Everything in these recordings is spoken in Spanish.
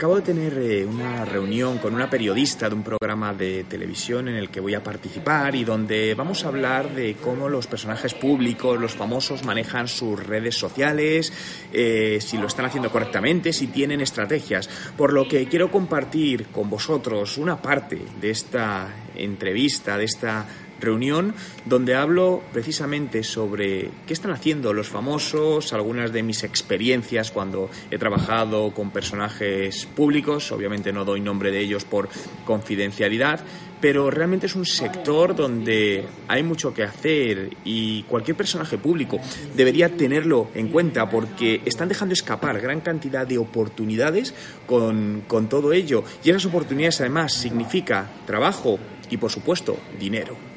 Acabo de tener eh, una reunión con una periodista de un programa de televisión en el que voy a participar y donde vamos a hablar de cómo los personajes públicos, los famosos, manejan sus redes sociales, eh, si lo están haciendo correctamente, si tienen estrategias. Por lo que quiero compartir con vosotros una parte de esta entrevista, de esta reunión donde hablo precisamente sobre qué están haciendo los famosos, algunas de mis experiencias cuando he trabajado con personajes públicos, obviamente no doy nombre de ellos por confidencialidad, pero realmente es un sector donde hay mucho que hacer y cualquier personaje público debería tenerlo en cuenta porque están dejando escapar gran cantidad de oportunidades con, con todo ello y esas oportunidades además significa trabajo y por supuesto dinero.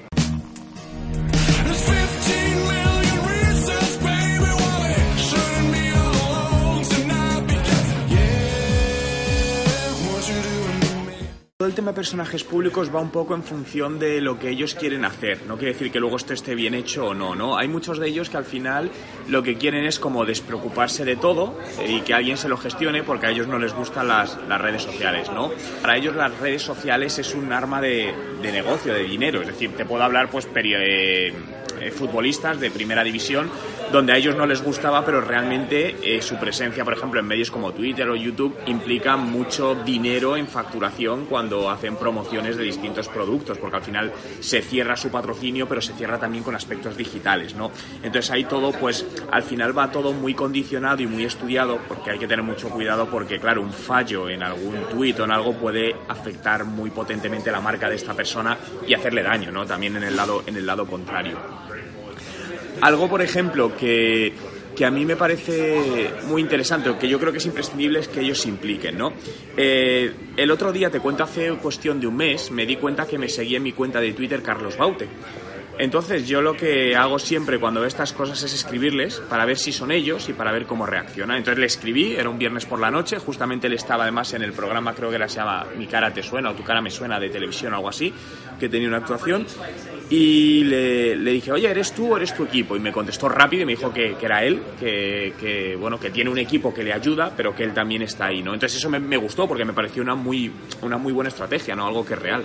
Tema personajes públicos va un poco en función de lo que ellos quieren hacer. No quiere decir que luego esto esté bien hecho o no, ¿no? Hay muchos de ellos que al final lo que quieren es como despreocuparse de todo y que alguien se lo gestione porque a ellos no les gustan las, las redes sociales, ¿no? Para ellos las redes sociales es un arma de, de negocio, de dinero. Es decir, te puedo hablar pues eh, futbolistas de primera división donde a ellos no les gustaba, pero realmente eh, su presencia, por ejemplo, en medios como Twitter o YouTube implica mucho dinero en facturación cuando hacen promociones de distintos productos, porque al final se cierra su patrocinio, pero se cierra también con aspectos digitales, ¿no? Entonces ahí todo, pues al final va todo muy condicionado y muy estudiado, porque hay que tener mucho cuidado, porque claro, un fallo en algún tuit o en algo puede afectar muy potentemente la marca de esta persona y hacerle daño, ¿no? También en el lado, en el lado contrario. Algo, por ejemplo, que, que a mí me parece muy interesante, que yo creo que es imprescindible, es que ellos se impliquen, ¿no? Eh, el otro día, te cuento hace cuestión de un mes, me di cuenta que me seguía en mi cuenta de Twitter Carlos Baute. Entonces yo lo que hago siempre cuando veo estas cosas es escribirles para ver si son ellos y para ver cómo reaccionan. Entonces le escribí, era un viernes por la noche, justamente él estaba además en el programa, creo que era, se llama Mi cara te suena o Tu cara me suena de televisión o algo así, que tenía una actuación. Y le, le dije, oye, ¿eres tú o eres tu equipo? Y me contestó rápido y me dijo que, era él, que, que, bueno, que tiene un equipo que le ayuda, pero que él también está ahí, ¿no? Entonces eso me, me gustó porque me pareció una muy, una muy buena estrategia, ¿no? Algo que es real.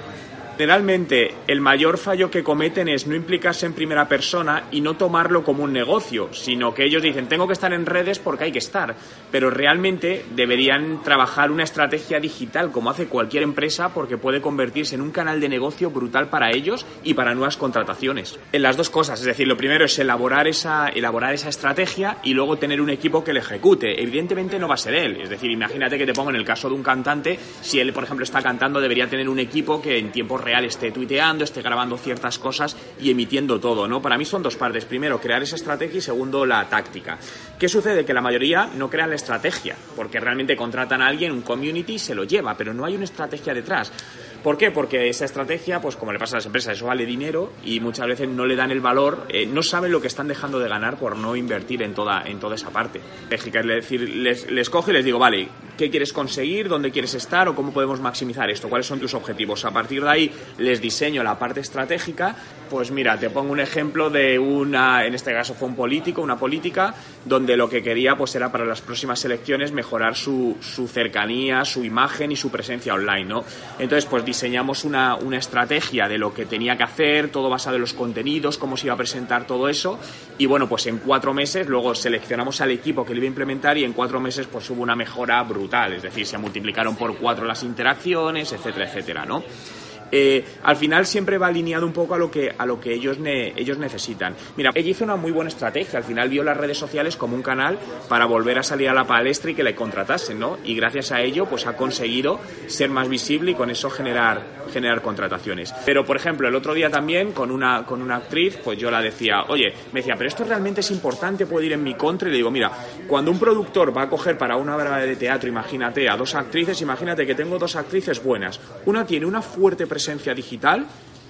Generalmente, el mayor fallo que cometen es no implicarse en primera persona y no tomarlo como un negocio, sino que ellos dicen, tengo que estar en redes porque hay que estar, pero realmente deberían trabajar una estrategia digital como hace cualquier empresa porque puede convertirse en un canal de negocio brutal para ellos y para nuevas contrataciones. En las dos cosas, es decir, lo primero es elaborar esa, elaborar esa estrategia y luego tener un equipo que le ejecute. Evidentemente no va a ser él, es decir, imagínate que te pongo en el caso de un cantante, si él, por ejemplo, está cantando, debería tener un equipo que en tiempo real esté tuiteando, esté grabando ciertas cosas y emitiendo todo, ¿no? Para mí son dos partes. Primero, crear esa estrategia y segundo, la táctica. ¿Qué sucede? Que la mayoría no crean la estrategia, porque realmente contratan a alguien, un community, y se lo lleva, pero no hay una estrategia detrás. ¿Por qué? Porque esa estrategia, pues como le pasa a las empresas, eso vale dinero y muchas veces no le dan el valor, eh, no saben lo que están dejando de ganar por no invertir en toda, en toda esa parte. Es decir, les, les cojo y les digo, vale, ¿qué quieres conseguir? ¿Dónde quieres estar? ¿O cómo podemos maximizar esto? ¿Cuáles son tus objetivos? A partir de ahí les diseño la parte estratégica. Pues mira, te pongo un ejemplo de una, en este caso fue un político, una política, donde lo que quería pues era para las próximas elecciones mejorar su, su cercanía, su imagen y su presencia online, ¿no? Entonces, pues diseñamos una, una, estrategia de lo que tenía que hacer, todo basado en los contenidos, cómo se iba a presentar todo eso. Y bueno, pues en cuatro meses luego seleccionamos al equipo que lo iba a implementar y en cuatro meses pues hubo una mejora brutal. Es decir, se multiplicaron por cuatro las interacciones, etcétera, etcétera, ¿no? Eh, al final siempre va alineado un poco a lo que, a lo que ellos, ne, ellos necesitan. Mira, ella hizo una muy buena estrategia. Al final vio las redes sociales como un canal para volver a salir a la palestra y que le contratasen, ¿no? Y gracias a ello, pues ha conseguido ser más visible y con eso generar, generar contrataciones. Pero, por ejemplo, el otro día también con una, con una actriz, pues yo la decía, oye, me decía, pero esto realmente es importante, puedo ir en mi contra. Y le digo, mira, cuando un productor va a coger para una obra de teatro, imagínate, a dos actrices, imagínate que tengo dos actrices buenas. Una tiene una fuerte presencia digital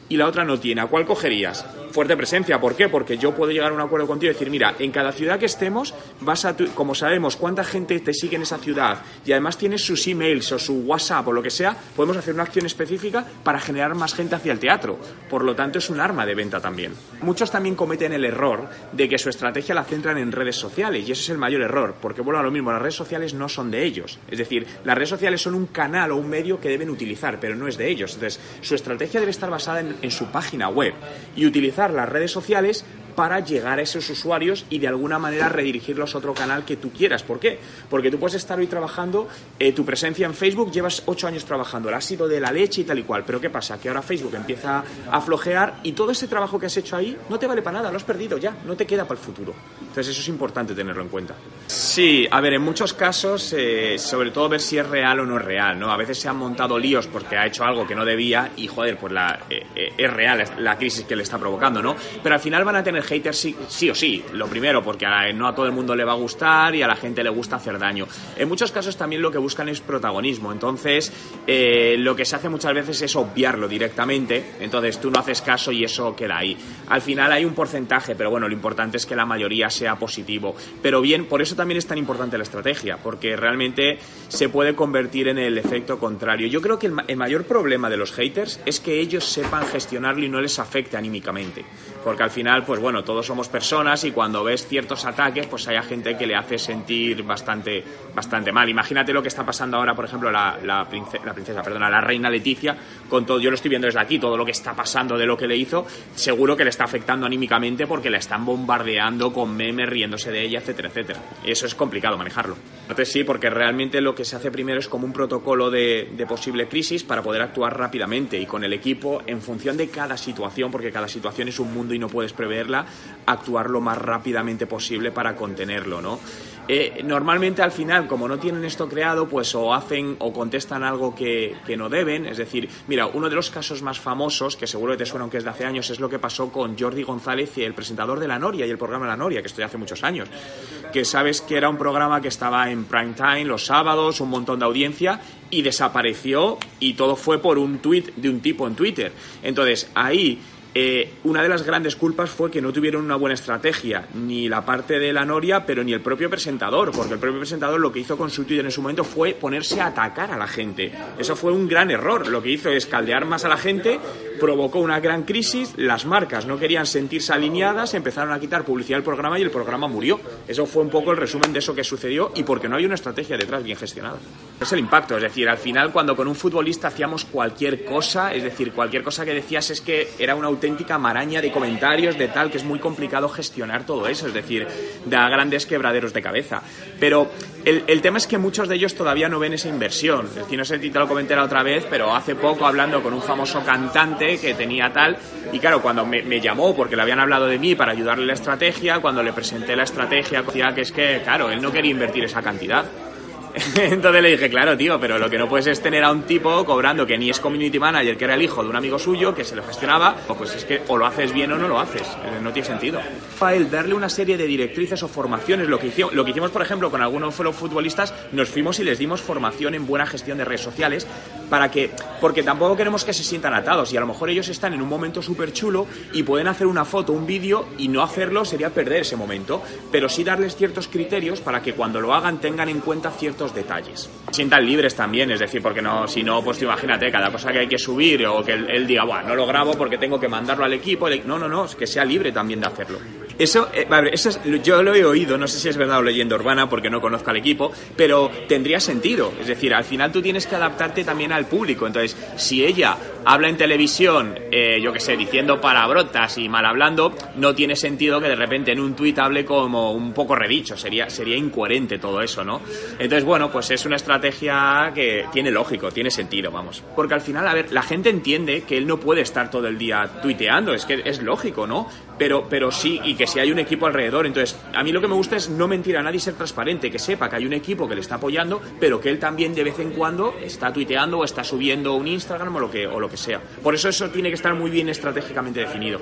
y la otra no tiene. ¿A cuál cogerías? Fuerte presencia. ¿Por qué? Porque yo puedo llegar a un acuerdo contigo y decir, mira, en cada ciudad que estemos, vas a como sabemos cuánta gente te sigue en esa ciudad y además tienes sus emails o su WhatsApp o lo que sea, podemos hacer una acción específica para generar más gente hacia el teatro. Por lo tanto, es un arma de venta también. Muchos también cometen el error de que su estrategia la centran en redes sociales y ese es el mayor error, porque bueno, a lo mismo, las redes sociales no son de ellos. Es decir, las redes sociales son un canal o un medio que deben utilizar, pero no es de ellos. Entonces, su estrategia debe estar basada en, en su página web y utilizar las redes sociales para llegar a esos usuarios y de alguna manera redirigirlos a otro canal que tú quieras. ¿Por qué? Porque tú puedes estar hoy trabajando, eh, tu presencia en Facebook llevas ocho años trabajando, ha sido de la leche y tal y cual. Pero ¿qué pasa? Que ahora Facebook empieza a flojear y todo ese trabajo que has hecho ahí no te vale para nada, lo has perdido ya, no te queda para el futuro. Entonces eso es importante tenerlo en cuenta. Sí, a ver, en muchos casos, eh, sobre todo ver si es real o no es real, ¿no? A veces se han montado líos porque ha hecho algo que no debía y, joder, pues eh, es real la crisis que le está provocando, ¿no? Pero al final van a tener haters sí, sí, o sí. Lo primero, porque no a todo el mundo le va a gustar y a la gente le gusta hacer daño. En muchos casos también lo que buscan es protagonismo. Entonces, eh, lo que se hace muchas veces es obviarlo directamente. Entonces, tú no haces caso y eso queda ahí. Al final hay un porcentaje, pero bueno, lo importante es que la mayoría sea positivo. Pero bien, por eso también es tan importante la estrategia, porque realmente se puede convertir en el efecto contrario. Yo creo que el, el mayor problema de los haters es que ellos sepan gestionarlo y no les afecte anímicamente. Porque al final, pues bueno, todos somos personas y cuando ves ciertos ataques, pues hay gente que le hace sentir bastante, bastante mal. Imagínate lo que está pasando ahora, por ejemplo, la, la, princesa, perdona, la reina Leticia, con todo, yo lo estoy viendo desde aquí, todo lo que está pasando de lo que le hizo, seguro que le está afectando anímicamente porque la están bombardeando con memes, riéndose de ella, etcétera, etcétera. Eso es complicado manejarlo. Entonces sí, porque realmente lo que se hace primero es como un protocolo de, de posible crisis para poder actuar rápidamente y con el equipo en función de cada situación, porque cada situación es un mundo y no puedes preverla, actuar lo más rápidamente posible para contenerlo, ¿no? Eh, normalmente al final, como no tienen esto creado, pues o hacen o contestan algo que, no deben. Es decir, mira, uno de los casos más famosos, que seguro que te suena aunque es de hace años, es lo que pasó con Jordi González y el presentador de La Noria y el programa La Noria, que estoy hace muchos años. Que sabes que era un programa que estaba en prime time los sábados, un montón de audiencia, y desapareció y todo fue por un tuit de un tipo en Twitter. Entonces, ahí eh, una de las grandes culpas fue que no tuvieron una buena estrategia, ni la parte de la Noria, pero ni el propio presentador, porque el propio presentador lo que hizo con su Twitter en su momento fue ponerse a atacar a la gente. Eso fue un gran error. Lo que hizo es caldear más a la gente, provocó una gran crisis, las marcas no querían sentirse alineadas, empezaron a quitar publicidad del programa y el programa murió. Eso fue un poco el resumen de eso que sucedió y porque no hay una estrategia detrás bien gestionada. Es el impacto, es decir, al final cuando con un futbolista hacíamos cualquier cosa, es decir, cualquier cosa que decías es que era una auténtica maraña de comentarios, de tal, que es muy complicado gestionar todo eso, es decir, da grandes quebraderos de cabeza. Pero el, el tema es que muchos de ellos todavía no ven esa inversión. Es decir, no sé si te lo comenté la otra vez, pero hace poco hablando con un famoso cantante que tenía tal, y claro, cuando me, llamó porque le habían hablado de mí para ayudarle la estrategia, cuando le presenté la estrategia, decía que es que, claro, él no quería invertir esa cantidad. Entonces le dije, claro, tío, pero lo que no puedes es tener a un tipo cobrando que ni es community manager, que era el hijo de un amigo suyo, que se lo gestionaba, pues es que o lo haces bien o no lo haces. Eh, no tiene sentido. A él darle una serie de directrices o formaciones, lo que hicimos, lo que hicimos por ejemplo, con algunos futbolistas, nos fuimos y les dimos formación en buena gestión de redes sociales, para que, porque tampoco queremos que se sientan atados, y a lo mejor ellos están en un momento súper chulo y pueden hacer una foto, un vídeo, y no hacerlo sería perder ese momento, pero sí darles ciertos criterios para que cuando lo hagan tengan en cuenta ciertos detalles. Sientan libres también, es decir, porque no, si no, pues imagínate, cada cosa que hay que subir o que él, él diga, bueno, no lo grabo porque tengo que mandarlo al equipo. No, no, no, es que sea libre también de hacerlo. Eso, eh, eso es, yo lo he oído, no sé si es verdad o leyenda urbana porque no conozco al equipo, pero tendría sentido. Es decir, al final tú tienes que adaptarte también al público. Entonces, si ella habla en televisión, eh, yo qué sé, diciendo palabrotas y mal hablando, no tiene sentido que de repente en un tuit hable como un poco redicho. Sería, sería incoherente todo eso, ¿no? Entonces, bueno, pues es una estrategia que tiene lógico, tiene sentido, vamos. Porque al final, a ver, la gente entiende que él no puede estar todo el día tuiteando, es que es lógico, ¿no? Pero, pero sí, y que si hay un equipo alrededor. Entonces, a mí lo que me gusta es no mentir a nadie ser transparente, que sepa que hay un equipo que le está apoyando, pero que él también de vez en cuando está tuiteando o está subiendo un Instagram o lo que, o lo que sea. Por eso eso tiene que estar muy bien estratégicamente definido.